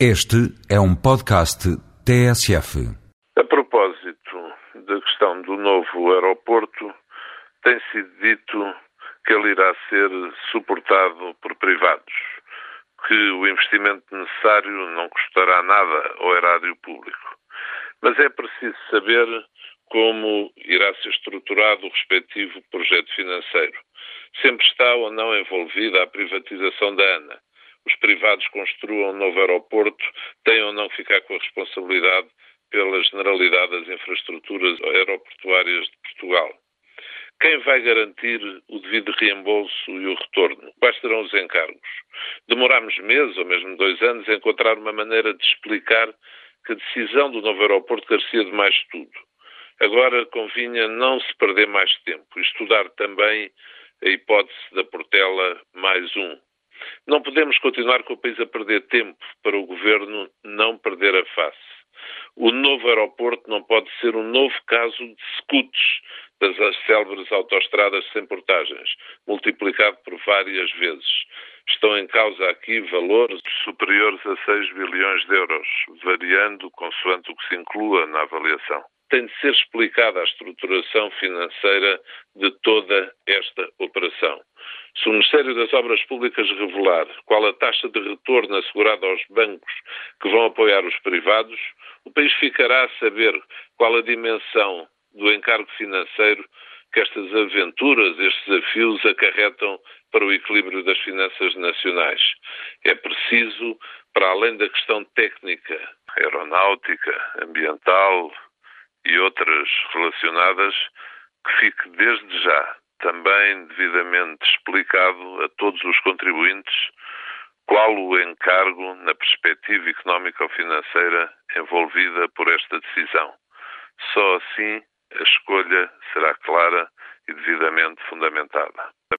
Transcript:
Este é um podcast TSF. A propósito da questão do novo aeroporto, tem sido dito que ele irá ser suportado por privados, que o investimento necessário não custará nada ao erário público. Mas é preciso saber como irá ser estruturado o respectivo projeto financeiro. Sempre está ou não envolvida a privatização da ANA os privados construam um novo aeroporto, tenham ou não que ficar com a responsabilidade pela generalidade das infraestruturas aeroportuárias de Portugal. Quem vai garantir o devido reembolso e o retorno? Quais serão os encargos? Demorámos meses ou mesmo dois anos a encontrar uma maneira de explicar que a decisão do novo aeroporto carecia de mais estudo. Agora convinha não se perder mais tempo e estudar também a hipótese da Portela mais um. Não podemos continuar com o país a perder tempo para o governo não perder a face. O novo aeroporto não pode ser um novo caso de scouts das célebres autoestradas sem portagens, multiplicado por várias vezes. Estão em causa aqui valores superiores a 6 bilhões de euros, variando consoante o que se inclua na avaliação. Tem de ser explicada a estruturação financeira de toda esta operação. Se o Ministério das Obras Públicas revelar qual a taxa de retorno assegurada aos bancos que vão apoiar os privados, o país ficará a saber qual a dimensão do encargo financeiro que estas aventuras, estes desafios acarretam para o equilíbrio das finanças nacionais. É preciso, para além da questão técnica, aeronáutica, ambiental e outras relacionadas, que fique desde já também devidamente explicado a todos os contribuintes qual o encargo na perspectiva económica ou financeira envolvida por esta decisão. Só assim a escolha será clara e devidamente fundamentada.